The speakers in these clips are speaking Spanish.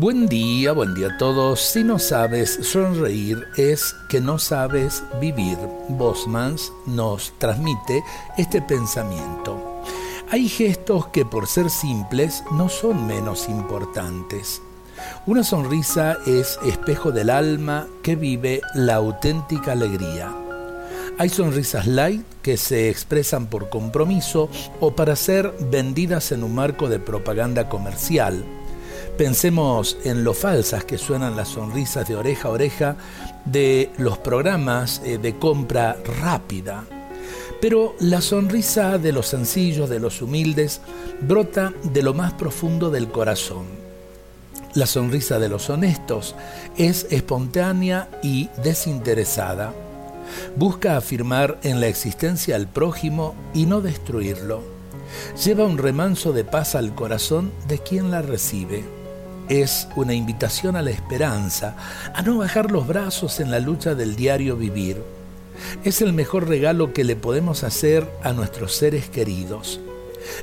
Buen día, buen día a todos. Si no sabes sonreír es que no sabes vivir. Bosmans nos transmite este pensamiento. Hay gestos que por ser simples no son menos importantes. Una sonrisa es espejo del alma que vive la auténtica alegría. Hay sonrisas light que se expresan por compromiso o para ser vendidas en un marco de propaganda comercial Pensemos en lo falsas que suenan las sonrisas de oreja a oreja de los programas eh, de compra rápida. Pero la sonrisa de los sencillos, de los humildes, brota de lo más profundo del corazón. La sonrisa de los honestos es espontánea y desinteresada. Busca afirmar en la existencia al prójimo y no destruirlo. Lleva un remanso de paz al corazón de quien la recibe es una invitación a la esperanza, a no bajar los brazos en la lucha del diario vivir. Es el mejor regalo que le podemos hacer a nuestros seres queridos.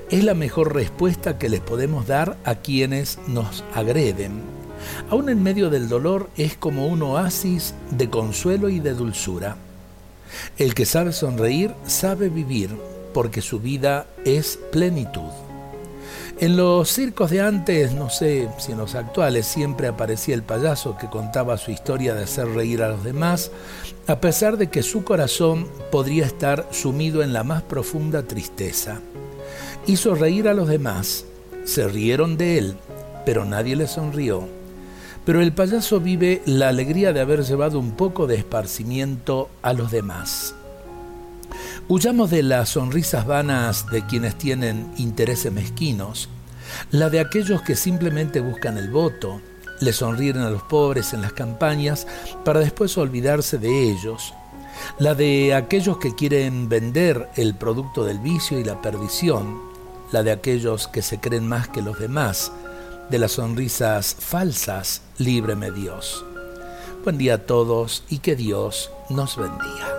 Es la mejor respuesta que les podemos dar a quienes nos agreden. Aún en medio del dolor es como un oasis de consuelo y de dulzura. El que sabe sonreír sabe vivir porque su vida es plenitud. En los circos de antes, no sé si en los actuales, siempre aparecía el payaso que contaba su historia de hacer reír a los demás, a pesar de que su corazón podría estar sumido en la más profunda tristeza. Hizo reír a los demás, se rieron de él, pero nadie le sonrió. Pero el payaso vive la alegría de haber llevado un poco de esparcimiento a los demás. Huyamos de las sonrisas vanas de quienes tienen intereses mezquinos, la de aquellos que simplemente buscan el voto, le sonríen a los pobres en las campañas para después olvidarse de ellos, la de aquellos que quieren vender el producto del vicio y la perdición, la de aquellos que se creen más que los demás, de las sonrisas falsas, líbreme Dios. Buen día a todos y que Dios nos bendiga.